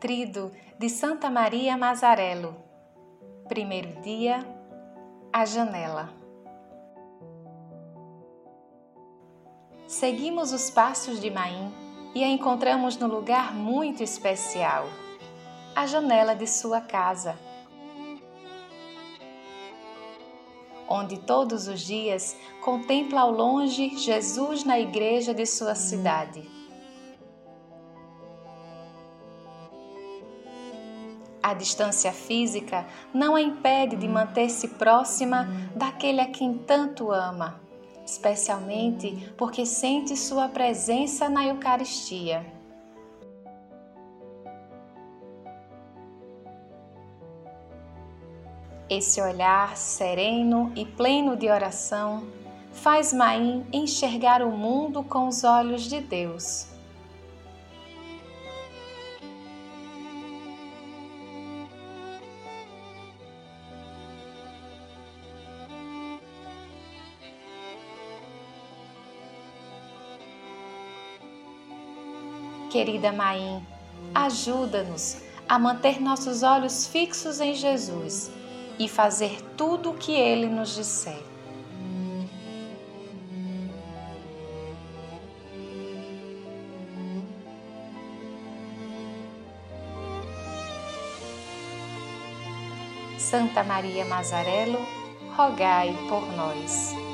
Trido de Santa Maria Mazarelo. Primeiro dia, a janela. Seguimos os passos de Maim e a encontramos no lugar muito especial, a janela de sua casa, onde todos os dias contempla ao longe Jesus na igreja de sua cidade. A distância física não a impede de manter-se próxima daquele a quem tanto ama, especialmente porque sente sua presença na Eucaristia. Esse olhar sereno e pleno de oração faz Maim enxergar o mundo com os olhos de Deus. Querida Maim, ajuda-nos a manter nossos olhos fixos em Jesus e fazer tudo o que Ele nos disser. Santa Maria Mazarelo, rogai por nós.